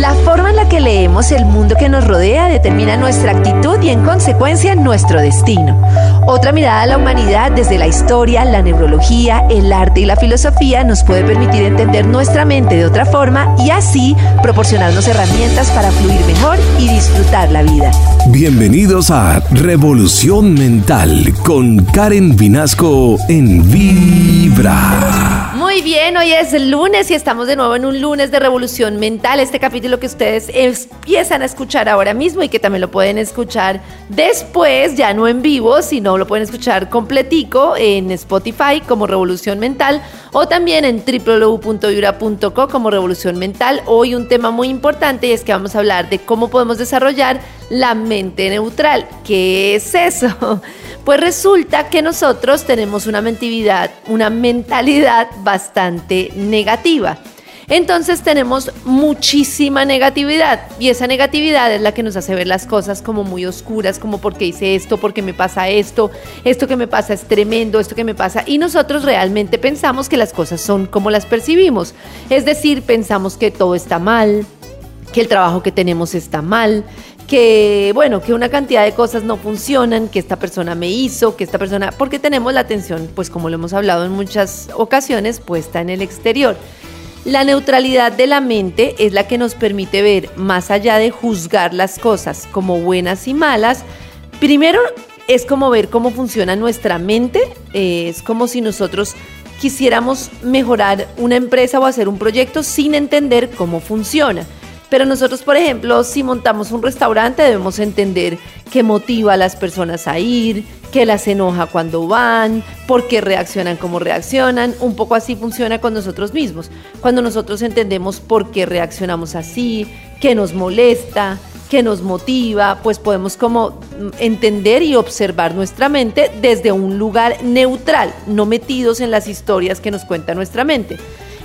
La forma en la que leemos el mundo que nos rodea determina nuestra actitud y en consecuencia nuestro destino. Otra mirada a la humanidad desde la historia, la neurología, el arte y la filosofía nos puede permitir entender nuestra mente de otra forma y así proporcionarnos herramientas para fluir mejor y disfrutar la vida. Bienvenidos a Revolución Mental con Karen Vinasco en Vibra. Muy bien, hoy es el lunes y estamos de nuevo en un lunes de Revolución Mental. Este capítulo que ustedes empiezan a escuchar ahora mismo y que también lo pueden escuchar después, ya no en vivo, sino lo pueden escuchar completico en Spotify como Revolución Mental o también en www.yura.co como Revolución Mental. Hoy un tema muy importante y es que vamos a hablar de cómo podemos desarrollar la mente neutral. ¿Qué es eso? Pues resulta que nosotros tenemos una mentalidad, una mentalidad bastante negativa. Entonces tenemos muchísima negatividad y esa negatividad es la que nos hace ver las cosas como muy oscuras, como porque hice esto, porque me pasa esto, esto que me pasa es tremendo, esto que me pasa y nosotros realmente pensamos que las cosas son como las percibimos. Es decir, pensamos que todo está mal, que el trabajo que tenemos está mal, que bueno, que una cantidad de cosas no funcionan, que esta persona me hizo, que esta persona, porque tenemos la atención, pues como lo hemos hablado en muchas ocasiones, puesta en el exterior. La neutralidad de la mente es la que nos permite ver más allá de juzgar las cosas como buenas y malas. Primero es como ver cómo funciona nuestra mente, eh, es como si nosotros quisiéramos mejorar una empresa o hacer un proyecto sin entender cómo funciona. Pero nosotros, por ejemplo, si montamos un restaurante, debemos entender qué motiva a las personas a ir, qué las enoja cuando van, por qué reaccionan como reaccionan. Un poco así funciona con nosotros mismos. Cuando nosotros entendemos por qué reaccionamos así, qué nos molesta, qué nos motiva, pues podemos como entender y observar nuestra mente desde un lugar neutral, no metidos en las historias que nos cuenta nuestra mente.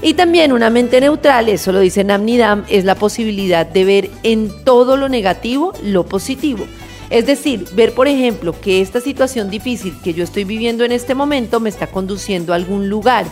Y también una mente neutral, eso lo dice Namnidam, es la posibilidad de ver en todo lo negativo lo positivo. Es decir, ver, por ejemplo, que esta situación difícil que yo estoy viviendo en este momento me está conduciendo a algún lugar,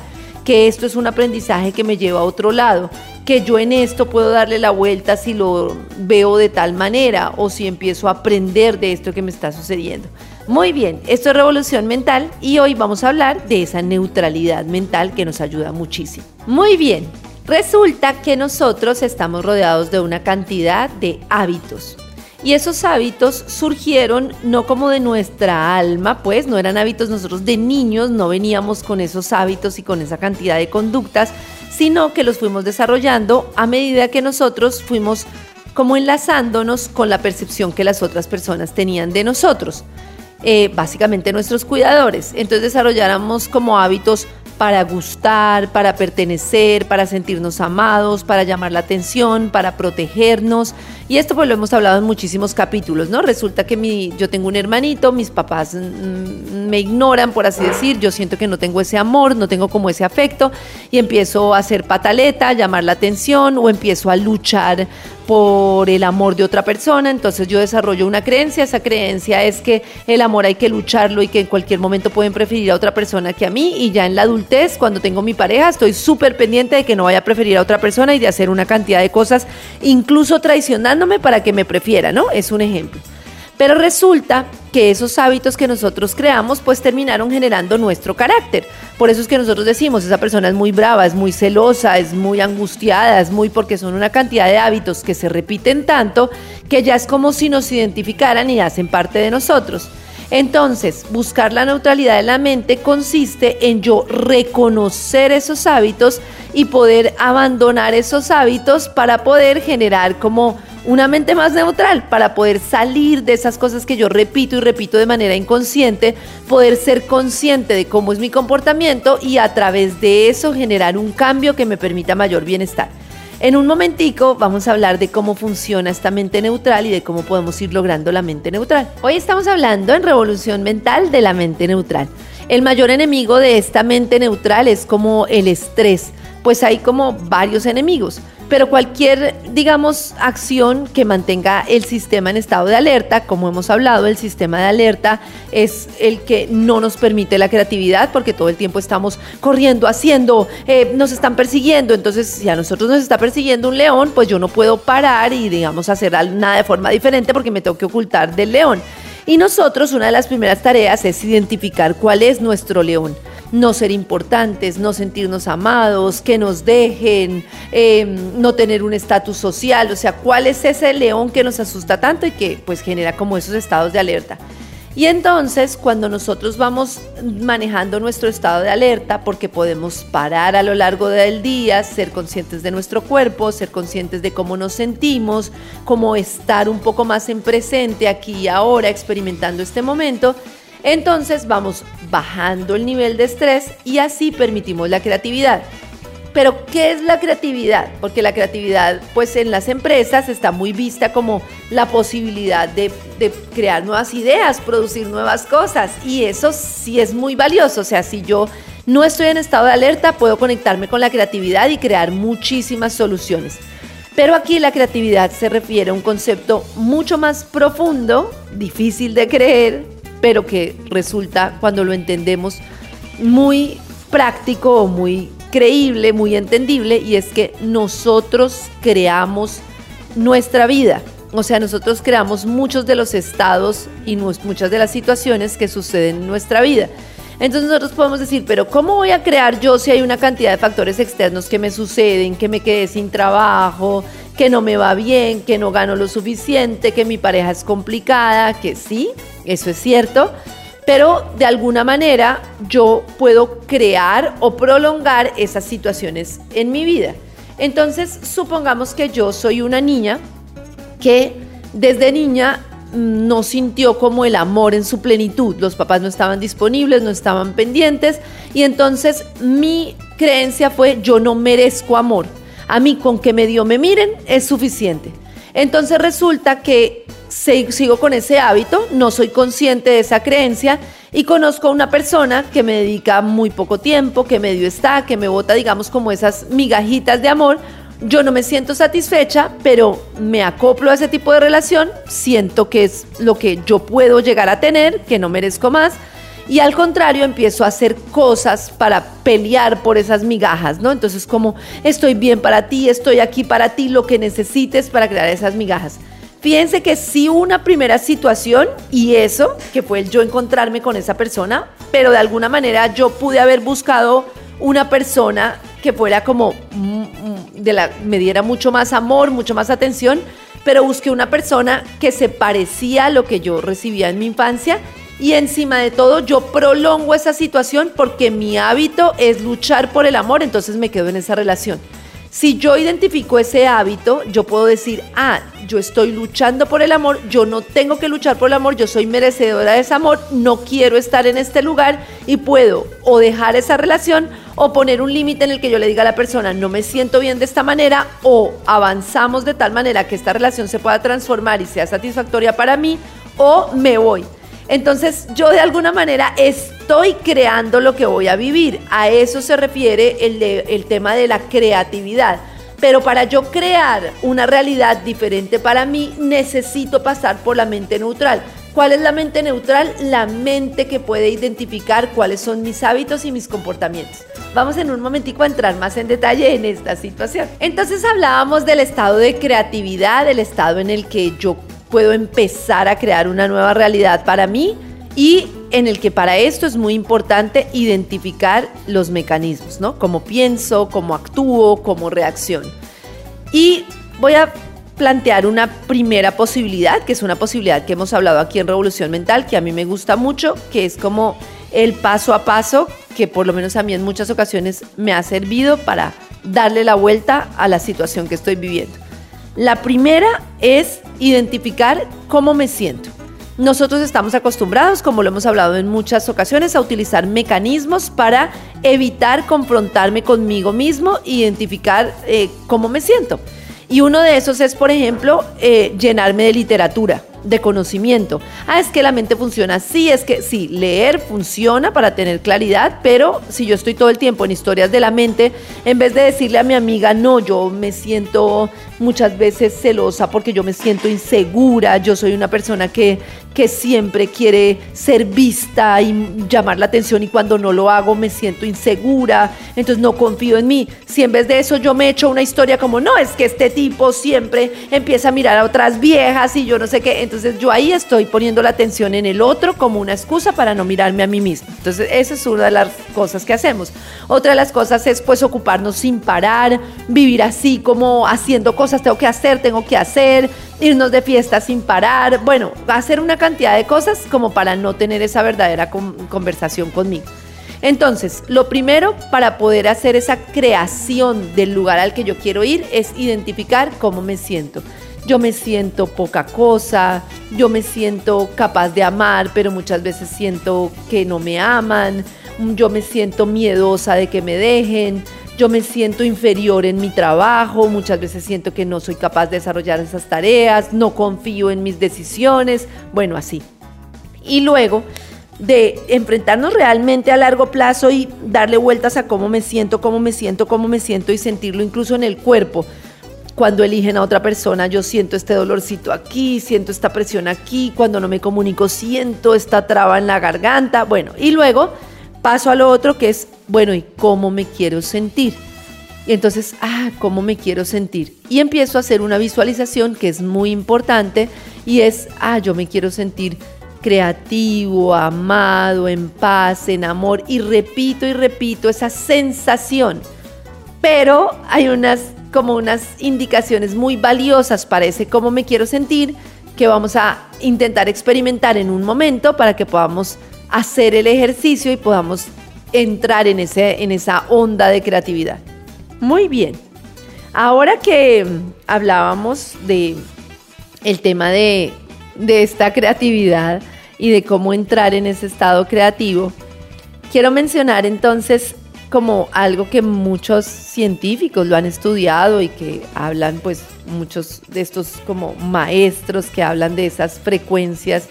que esto es un aprendizaje que me lleva a otro lado, que yo en esto puedo darle la vuelta si lo veo de tal manera o si empiezo a aprender de esto que me está sucediendo. Muy bien, esto es Revolución Mental y hoy vamos a hablar de esa neutralidad mental que nos ayuda muchísimo. Muy bien, resulta que nosotros estamos rodeados de una cantidad de hábitos. Y esos hábitos surgieron no como de nuestra alma, pues no eran hábitos nosotros de niños, no veníamos con esos hábitos y con esa cantidad de conductas, sino que los fuimos desarrollando a medida que nosotros fuimos como enlazándonos con la percepción que las otras personas tenían de nosotros. Eh, básicamente nuestros cuidadores. Entonces desarrolláramos como hábitos para gustar, para pertenecer, para sentirnos amados, para llamar la atención, para protegernos. Y esto pues lo hemos hablado en muchísimos capítulos, ¿no? Resulta que mi, yo tengo un hermanito, mis papás mm, me ignoran, por así decir, yo siento que no tengo ese amor, no tengo como ese afecto y empiezo a hacer pataleta, a llamar la atención o empiezo a luchar por el amor de otra persona, entonces yo desarrollo una creencia, esa creencia es que el amor hay que lucharlo y que en cualquier momento pueden preferir a otra persona que a mí y ya en la adultez, cuando tengo mi pareja, estoy súper pendiente de que no vaya a preferir a otra persona y de hacer una cantidad de cosas, incluso para que me prefiera, ¿no? Es un ejemplo. Pero resulta que esos hábitos que nosotros creamos pues terminaron generando nuestro carácter. Por eso es que nosotros decimos, esa persona es muy brava, es muy celosa, es muy angustiada, es muy porque son una cantidad de hábitos que se repiten tanto que ya es como si nos identificaran y hacen parte de nosotros. Entonces, buscar la neutralidad de la mente consiste en yo reconocer esos hábitos y poder abandonar esos hábitos para poder generar como una mente más neutral para poder salir de esas cosas que yo repito y repito de manera inconsciente, poder ser consciente de cómo es mi comportamiento y a través de eso generar un cambio que me permita mayor bienestar. En un momentico vamos a hablar de cómo funciona esta mente neutral y de cómo podemos ir logrando la mente neutral. Hoy estamos hablando en Revolución Mental de la mente neutral. El mayor enemigo de esta mente neutral es como el estrés, pues hay como varios enemigos. Pero cualquier, digamos, acción que mantenga el sistema en estado de alerta, como hemos hablado, el sistema de alerta es el que no nos permite la creatividad porque todo el tiempo estamos corriendo, haciendo, eh, nos están persiguiendo. Entonces, si a nosotros nos está persiguiendo un león, pues yo no puedo parar y, digamos, hacer nada de forma diferente porque me tengo que ocultar del león. Y nosotros, una de las primeras tareas es identificar cuál es nuestro león no ser importantes, no sentirnos amados, que nos dejen, em, no tener un estatus social, o sea, cuál es ese león que nos asusta tanto y que pues genera como esos estados de alerta. Y entonces cuando nosotros vamos manejando nuestro estado de alerta, porque podemos parar a lo largo del día, ser conscientes de nuestro cuerpo, ser conscientes de cómo nos sentimos, cómo estar un poco más en presente aquí y ahora, experimentando este momento, entonces vamos bajando el nivel de estrés y así permitimos la creatividad. Pero ¿qué es la creatividad? Porque la creatividad, pues en las empresas está muy vista como la posibilidad de, crear nuevas ideas, producir nuevas cosas. Y eso sí es muy valioso. O sea, si yo no estoy en estado de alerta, puedo conectarme con la creatividad y crear muchísimas soluciones. Pero aquí la creatividad se refiere a un concepto mucho más profundo, difícil de creer, pero que resulta, cuando lo entendemos, muy práctico o muy creíble, muy entendible, y es que nosotros creamos nuestra vida. O sea, nosotros creamos muchos de los estados y muchas de las situaciones que suceden en nuestra vida. Entonces nosotros podemos decir, pero ¿cómo voy a crear yo si hay una cantidad de factores externos que me suceden, que me quedé sin trabajo, que no me va bien, que no gano lo suficiente, que mi pareja es complicada, que sí, eso es cierto, pero de alguna manera yo puedo crear o prolongar esas situaciones en mi vida. Entonces, supongamos que yo soy una niña que desde niña mm, no sintió como el amor en su plenitud. Los papás no estaban disponibles, no estaban pendientes y entonces mi creencia fue yo no merezco amor. A mí con que medio me miren es suficiente. Entonces resulta que sigo con ese hábito, no soy consciente de esa creencia y conozco a una persona que me dedica muy poco tiempo, que medio está, que me bota, digamos, como esas migajitas de amor. Yo no me siento satisfecha, pero me acoplo a ese tipo de relación, siento que es lo que yo puedo llegar a tener, que no merezco más, y al contrario empiezo a hacer cosas para pelear por esas migajas, ¿no? Entonces como estoy bien para ti, estoy aquí para ti, lo que necesites para crear esas migajas. Fíjense que sí una primera situación y eso, que fue yo encontrarme con esa persona, pero de alguna manera yo pude haber buscado una persona que fuera como, mm, mm, de la, me diera mucho más amor, mucho más atención, pero busqué una persona que se parecía a lo que yo recibía en mi infancia y encima de todo yo prolongo esa situación porque mi hábito es luchar por el amor, entonces me quedo en esa relación. Si yo identifico ese hábito, yo puedo decir, ah, yo estoy luchando por el amor, yo no tengo que luchar por el amor, yo soy merecedora de ese amor, no quiero estar en este lugar y puedo o dejar esa relación o poner un límite en el que yo le diga a la persona, no me siento bien de esta manera o avanzamos de tal manera que esta relación se pueda transformar y sea satisfactoria para mí o me voy. Entonces yo de alguna manera estoy creando lo que voy a vivir. A eso se refiere el, el tema de la creatividad. Pero para yo crear una realidad diferente para mí, necesito pasar por la mente neutral. ¿Cuál es la mente neutral? La mente que puede identificar cuáles son mis hábitos y mis comportamientos. Vamos en un momentico a entrar más en detalle en esta situación. Entonces hablábamos del estado de creatividad, del estado en el que yo puedo empezar a crear una nueva realidad para mí y en el que para esto es muy importante identificar los mecanismos, ¿no? Cómo pienso, cómo actúo, cómo reacciono. Y voy a plantear una primera posibilidad, que es una posibilidad que hemos hablado aquí en Revolución Mental, que a mí me gusta mucho, que es como el paso a paso, que por lo menos a mí en muchas ocasiones me ha servido para darle la vuelta a la situación que estoy viviendo. La primera es identificar cómo me siento. Nosotros estamos acostumbrados, como lo hemos hablado en muchas ocasiones, a utilizar mecanismos para evitar confrontarme conmigo mismo identificar eh, cómo me siento. Y uno de esos es, por ejemplo, eh, llenarme de literatura. De conocimiento. Ah, es que la mente funciona así, es que sí, leer funciona para tener claridad, pero si yo estoy todo el tiempo en historias de la mente, en vez de decirle a mi amiga, no, yo me siento muchas veces celosa porque yo me siento insegura, yo soy una persona que, que siempre quiere ser vista y llamar la atención y cuando no lo hago me siento insegura, entonces no confío en mí. Si en vez de eso yo me echo una historia como, no, es que este tipo siempre empieza a mirar a otras viejas y yo no sé qué, entonces yo ahí estoy poniendo la atención en el otro como una excusa para no mirarme a mí misma. Entonces esa es una de las cosas que hacemos. Otra de las cosas es pues ocuparnos sin parar, vivir así como haciendo cosas tengo que hacer, tengo que hacer, irnos de fiesta sin parar, bueno, hacer una cantidad de cosas como para no tener esa verdadera conversación conmigo. Entonces, lo primero para poder hacer esa creación del lugar al que yo quiero ir es identificar cómo me siento. Yo me siento poca cosa, yo me siento capaz de amar, pero muchas veces siento que no me aman, yo me siento miedosa de que me dejen, yo me siento inferior en mi trabajo, muchas veces siento que no soy capaz de desarrollar esas tareas, no confío en mis decisiones, bueno, así. Y luego de enfrentarnos realmente a largo plazo y darle vueltas a cómo me siento, cómo me siento, cómo me siento y sentirlo incluso en el cuerpo. Cuando eligen a otra persona, yo siento este dolorcito aquí, siento esta presión aquí, cuando no me comunico, siento esta traba en la garganta. Bueno, y luego paso a lo otro que es, bueno, ¿y cómo me quiero sentir? Y entonces, ah, ¿cómo me quiero sentir? Y empiezo a hacer una visualización que es muy importante y es, ah, yo me quiero sentir creativo, amado, en paz, en amor y repito y repito esa sensación. Pero hay unas como unas indicaciones muy valiosas para ese cómo me quiero sentir que vamos a intentar experimentar en un momento para que podamos hacer el ejercicio y podamos entrar en, ese, en esa onda de creatividad. Muy bien. Ahora que hablábamos de el tema de, de esta creatividad y de cómo entrar en ese estado creativo, quiero mencionar entonces como algo que muchos científicos lo han estudiado y que hablan pues muchos de estos como maestros que hablan de esas frecuencias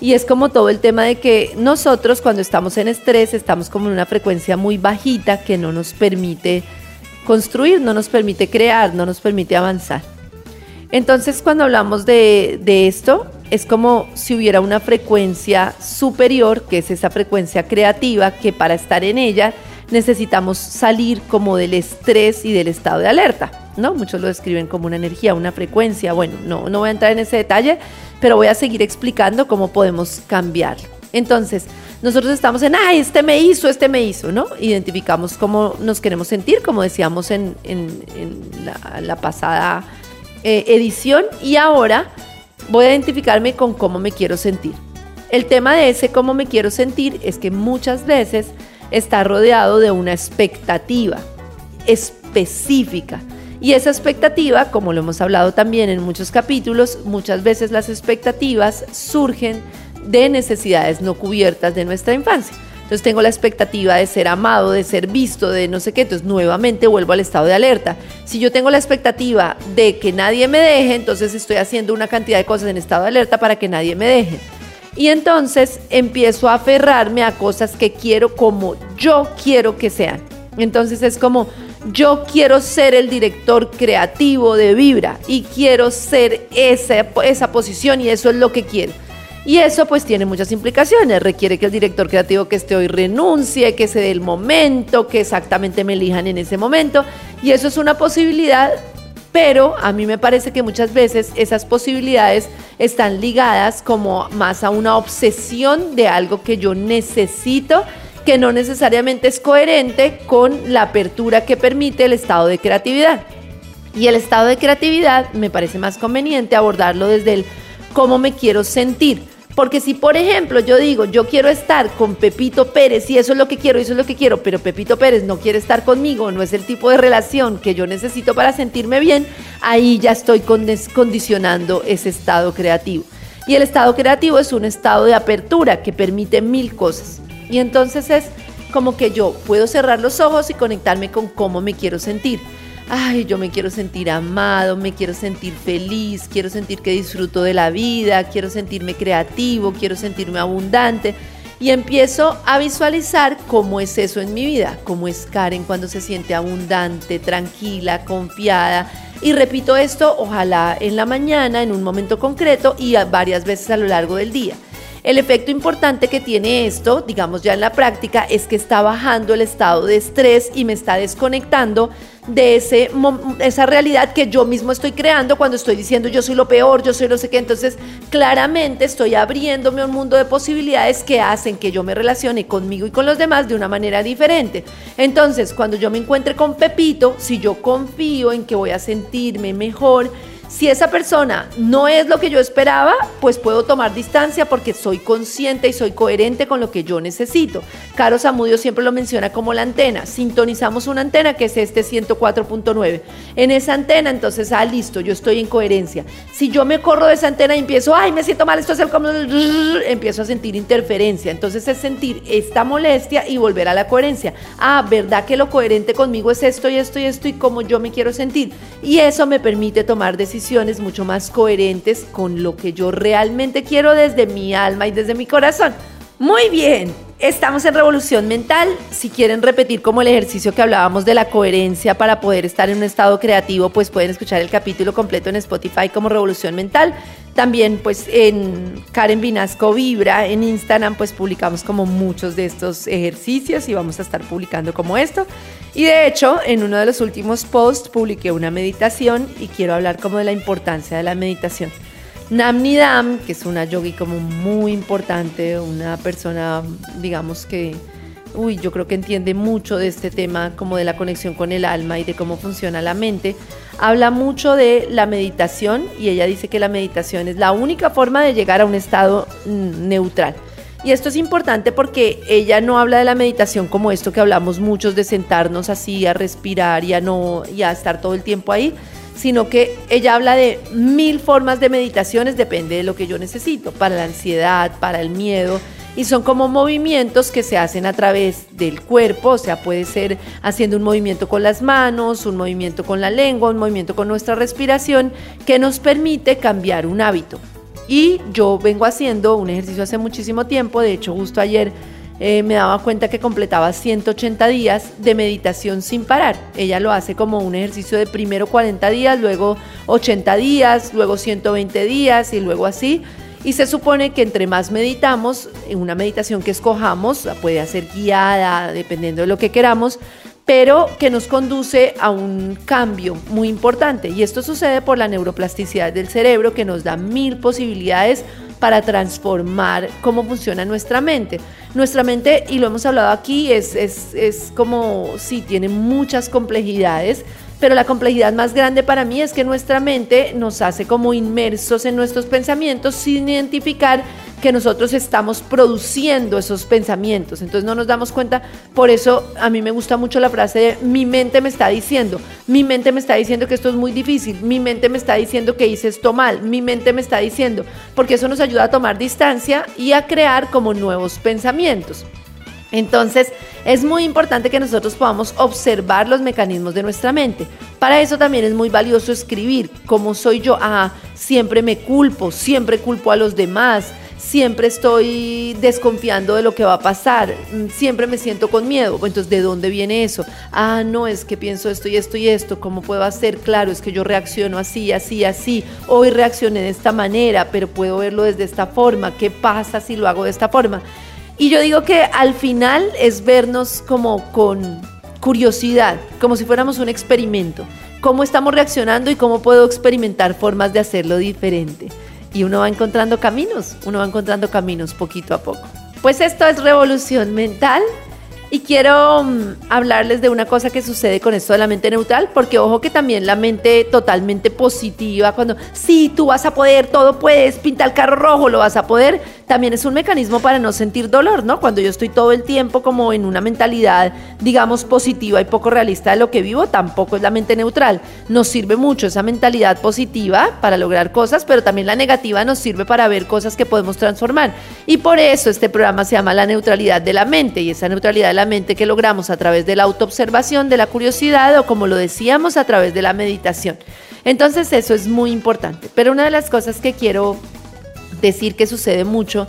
y es como todo el tema de que nosotros cuando estamos en estrés estamos como en una frecuencia muy bajita que no nos permite construir, no nos permite crear, no nos permite avanzar. Entonces cuando hablamos de, de esto es como si hubiera una frecuencia superior, que es esa frecuencia creativa, que para estar en ella necesitamos salir como del estrés y del estado de alerta, ¿no? Muchos lo describen como una energía, una frecuencia. Bueno, no, no voy a entrar en ese detalle, pero voy a seguir explicando cómo podemos cambiar. Entonces, nosotros estamos en, ay, este me hizo, este me hizo, ¿no? Identificamos cómo nos queremos sentir, como decíamos en, la, pasada eh, edición, y ahora voy a identificarme con cómo me quiero sentir. El tema de ese cómo me quiero sentir es que muchas veces está rodeado de una expectativa específica. Y esa expectativa, como lo hemos hablado también en muchos capítulos, muchas veces las expectativas surgen de necesidades no cubiertas de nuestra infancia. Entonces tengo la expectativa de ser amado, de ser visto, de no sé qué, entonces nuevamente vuelvo al estado de alerta. Si yo tengo la expectativa de que nadie me deje, entonces estoy haciendo una cantidad de cosas en estado de alerta para que nadie me deje. Y entonces empiezo a aferrarme a cosas que quiero como yo quiero que sean. Entonces es como yo quiero ser el director creativo de Vibra y quiero ser esa, esa posición y eso es lo que quiero. Y eso pues tiene muchas implicaciones. Requiere que el director creativo que esté hoy renuncie, que se dé el momento, que exactamente me elijan en ese momento. Y eso es una posibilidad pero a mí me parece que muchas veces esas posibilidades están ligadas como más a una obsesión de algo que yo necesito que no necesariamente es coherente con la apertura que permite el estado de creatividad. Y el estado de creatividad me parece más conveniente abordarlo desde el cómo me quiero sentir porque si, por ejemplo, yo digo, yo quiero estar con Pepito Pérez y eso es lo que quiero, eso es lo que quiero, pero Pepito Pérez no quiere estar conmigo, no es el tipo de relación que yo necesito para sentirme bien, ahí ya estoy condicionando ese estado creativo. Y el estado creativo es un estado de apertura que permite mil cosas. Y entonces es como que yo puedo cerrar los ojos y conectarme con cómo me quiero sentir. Ay, yo me quiero sentir amado, me quiero sentir feliz, quiero sentir que disfruto de la vida, quiero sentirme creativo, quiero sentirme abundante. Y empiezo a visualizar cómo es eso en mi vida, cómo es Karen cuando se siente abundante, tranquila, confiada. Y repito esto, ojalá en la mañana, en un momento concreto y varias veces a lo largo del día. El efecto importante que tiene esto, digamos ya en la práctica, es que está bajando el estado de estrés y me está desconectando de ese, esa realidad que yo mismo estoy creando cuando estoy diciendo yo soy lo peor, yo soy no sé qué. Entonces, claramente estoy abriéndome a un mundo de posibilidades que hacen que yo me relacione conmigo y con los demás de una manera diferente. Entonces, cuando yo me encuentre con Pepito, si yo confío en que voy a sentirme mejor, si esa persona no es lo que yo esperaba, pues puedo tomar distancia porque soy consciente y soy coherente con lo que yo necesito. Caro Zamudio siempre lo menciona como la antena. Sintonizamos una antena que es este 104.9. En esa antena, entonces, ah, listo, yo estoy en coherencia. Si yo me corro de esa antena y empiezo, ay, me siento mal, esto es el como... Empiezo a sentir interferencia. Entonces es sentir esta molestia y volver a la coherencia. Ah, ¿verdad que lo coherente conmigo es esto y esto y esto y cómo yo me quiero sentir? Y eso me permite tomar decisiones mucho más coherentes con lo que yo realmente quiero desde mi alma y desde mi corazón. Muy bien, estamos en revolución mental. Si quieren repetir como el ejercicio que hablábamos de la coherencia para poder estar en un estado creativo, pues pueden escuchar el capítulo completo en Spotify como revolución mental. También pues en Karen Vinasco Vibra en Instagram pues publicamos como muchos de estos ejercicios y vamos a estar publicando como esto. Y de hecho en uno de los últimos posts publiqué una meditación y quiero hablar como de la importancia de la meditación. Namnidam, que es una yogi como muy importante, una persona digamos que uy, yo creo que entiende mucho de este tema, como de la conexión con el alma y de cómo funciona la mente. Habla mucho de la meditación y ella dice que la meditación es la única forma de llegar a un estado mm, neutral. Y esto es importante porque ella no habla de la meditación como esto que hablamos muchos de sentarnos así a respirar y a no y a estar todo el tiempo ahí, sino que ella habla de mil formas de meditaciones, depende de lo que yo necesito, para la ansiedad, para el miedo, y son como movimientos que se hacen a través del cuerpo, o sea, puede ser haciendo un movimiento con las manos, un movimiento con la lengua, un movimiento con nuestra respiración, que nos permite cambiar un hábito. Y yo vengo haciendo un ejercicio hace muchísimo tiempo, de hecho justo ayer eh, me daba cuenta que completaba 180 días de meditación sin parar. Ella lo hace como un ejercicio de primero 40 días, luego 80 días, luego 120 días y luego así. Y se supone que entre más meditamos, en una meditación que escojamos, puede ser guiada, dependiendo de lo que queramos, pero que nos conduce a un cambio muy importante. Y esto sucede por la neuroplasticidad del cerebro que nos da mil posibilidades para transformar cómo funciona nuestra mente. Nuestra mente, y lo hemos hablado aquí, es, es, es como, sí, tiene muchas complejidades pero la complejidad más grande para mí es que nuestra mente nos hace como inmersos en nuestros pensamientos sin identificar que nosotros estamos produciendo esos pensamientos. Entonces no nos damos cuenta. Por eso a mí me gusta mucho la frase de mi mente me está diciendo, mi mente me está diciendo que esto es muy difícil, mi mente me está diciendo que hice esto mal, mi mente me está diciendo, porque eso nos ayuda a tomar distancia y a crear como nuevos pensamientos. Entonces, es muy importante que nosotros podamos observar los mecanismos de nuestra mente. Para eso también es muy valioso escribir cómo soy yo. Ah, siempre me culpo, siempre culpo a los demás, siempre estoy desconfiando de lo que va a pasar, mm, siempre me siento con miedo. Entonces, ¿de dónde viene eso? Ah, no, es que pienso esto y esto y esto, ¿cómo puedo hacer? Claro, es que yo reacciono así, así, así. Hoy reaccioné de esta manera, pero puedo verlo desde esta forma. ¿Qué pasa si lo hago de esta forma? Y yo digo que al final es vernos como con curiosidad, como si fuéramos un experimento. Cómo estamos reaccionando y cómo puedo experimentar formas de hacerlo diferente. Y uno va encontrando caminos, uno va encontrando caminos poquito a poco. Pues esto es revolución mental. Y quiero mm, hablarles de una cosa que sucede con esto de la mente neutral, porque ojo que también la mente totalmente positiva, cuando sí, tú vas a poder, todo puedes, pinta el carro rojo, lo vas a poder, también es un mecanismo para no sentir dolor, ¿no? Cuando yo estoy todo el tiempo como en una mentalidad, digamos, positiva y poco realista de lo que vivo, tampoco es la mente neutral. Nos sirve mucho esa mentalidad positiva para lograr cosas, pero también la negativa nos sirve para ver cosas que podemos transformar. Y por eso este programa se llama La neutralidad de la mente, y esa neutralidad de la que logramos a través de la autoobservación, de la curiosidad o como lo decíamos, a través de la meditación. Entonces eso es muy importante. Pero una de las cosas que quiero decir que sucede mucho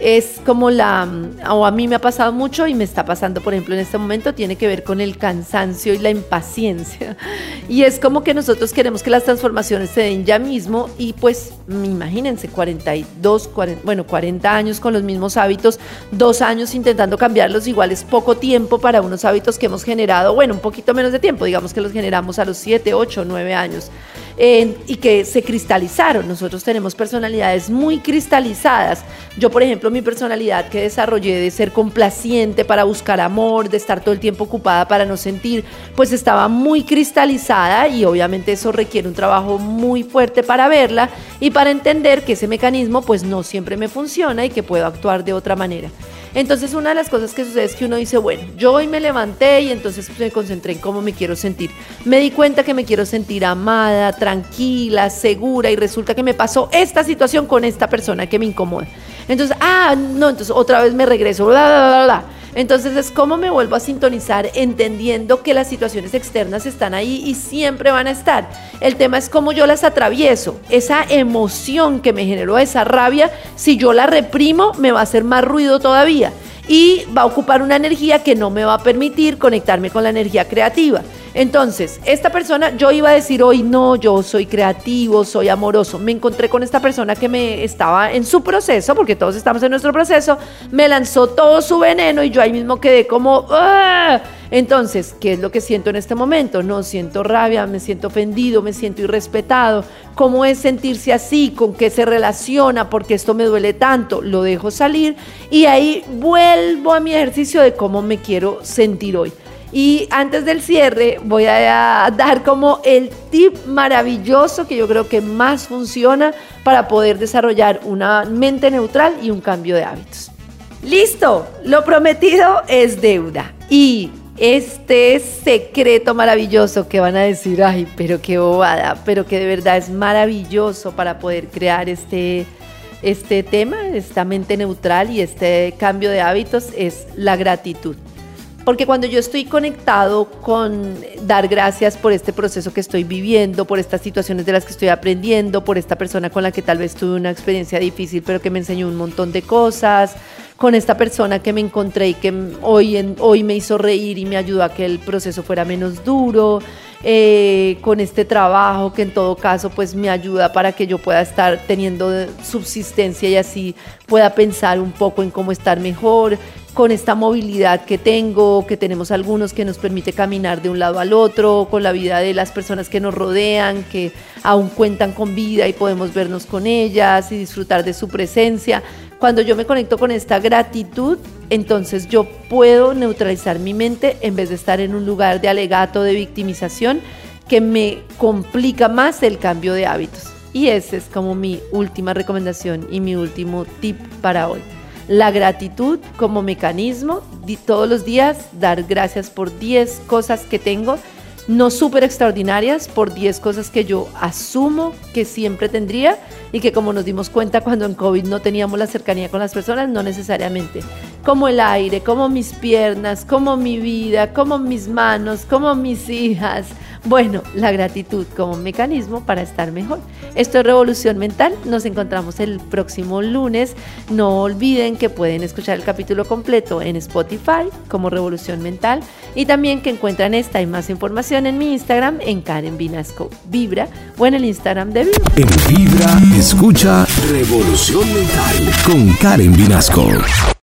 es como la, o a mí me ha pasado mucho y me está pasando, por ejemplo, en este momento, tiene que ver con el cansancio y la impaciencia. Y es como que nosotros queremos que las transformaciones se den ya mismo y pues imagínense, 42, bueno, 40 años con los mismos hábitos, dos años intentando cambiarlos, igual es poco tiempo para unos hábitos que hemos generado, bueno, un poquito menos de tiempo, digamos que los generamos a los 7, 8, 9 años y que se cristalizaron. Nosotros tenemos personalidades muy cristalizadas. Yo, por ejemplo, mi personalidad que desarrollé de ser complaciente para buscar amor, de estar todo el tiempo ocupada para no sentir, pues estaba muy cristalizada y obviamente eso requiere un trabajo muy fuerte para verla y para entender que ese mecanismo pues no siempre me funciona y que puedo actuar de otra manera. Entonces una de las cosas que sucede es que uno dice, bueno, yo hoy me levanté y entonces me concentré en cómo me quiero sentir. Me di cuenta que me quiero sentir amada, tranquila, segura y resulta que me pasó esta situación con esta persona que me incomoda. Entonces, ah, no, entonces otra vez me regreso, bla, bla, bla, bla. Entonces es como me vuelvo a sintonizar entendiendo que las situaciones externas están ahí y siempre van a estar. El tema es cómo yo las atravieso. Esa emoción que me generó esa rabia, si yo la reprimo, me va a hacer más ruido todavía y va a ocupar una energía que no me va a permitir conectarme con la energía creativa. Entonces, esta persona, yo iba a decir hoy, no, yo soy creativo, soy amoroso. Me encontré con esta persona que me estaba en su proceso, porque todos estamos en nuestro proceso, me lanzó todo su veneno y yo ahí mismo quedé como, ¡Ah! entonces, ¿qué es lo que siento en este momento? No, siento rabia, me siento ofendido, me siento irrespetado. ¿Cómo es sentirse así? ¿Con qué se relaciona? ¿Por qué esto me duele tanto? Lo dejo salir y ahí vuelvo a mi ejercicio de cómo me quiero sentir hoy. Y antes del cierre voy a dar como el tip maravilloso que yo creo que más funciona para poder desarrollar una mente neutral y un cambio de hábitos. Listo, lo prometido es deuda. Y este secreto maravilloso que van a decir, ay, pero qué bobada, pero que de verdad es maravilloso para poder crear este, este tema, esta mente neutral y este cambio de hábitos es la gratitud. Porque cuando yo estoy conectado con dar gracias por este proceso que estoy viviendo, por estas situaciones de las que estoy aprendiendo, por esta persona con la que tal vez tuve una experiencia difícil, pero que me enseñó un montón de cosas, con esta persona que me encontré y que hoy, hoy me hizo reír y me ayudó a que el proceso fuera menos duro, eh, con este trabajo que en todo caso pues me ayuda para que yo pueda estar teniendo subsistencia y así pueda pensar un poco en cómo estar mejor, con esta movilidad que tengo, que tenemos algunos que nos permite caminar de un lado al otro, con la vida de las personas que nos rodean, que aún cuentan con vida y podemos vernos con ellas y disfrutar de su presencia. Cuando yo me conecto con esta gratitud, entonces yo puedo neutralizar mi mente en vez de estar en un lugar de alegato, de victimización, que me complica más el cambio de hábitos. Y esa es como mi última recomendación y mi último tip para hoy la gratitud como mecanismo, de todos los días dar gracias por 10 cosas que tengo, no súper extraordinarias, por 10 cosas que yo asumo que siempre tendría y que como nos dimos cuenta cuando en COVID no teníamos la cercanía con las personas, no necesariamente. Como el aire, como mis piernas, como mi vida, como mis manos, como mis hijas bueno, la gratitud como mecanismo para estar mejor. Esto es Revolución Mental. Nos encontramos el próximo lunes. No olviden que pueden escuchar el capítulo completo en Spotify como Revolución Mental y también que encuentran esta y más información en mi Instagram en Karen Vinasco Vibra o en el Instagram de Vibra. En Vibra escucha Revolución Mental con Karen Vinasco.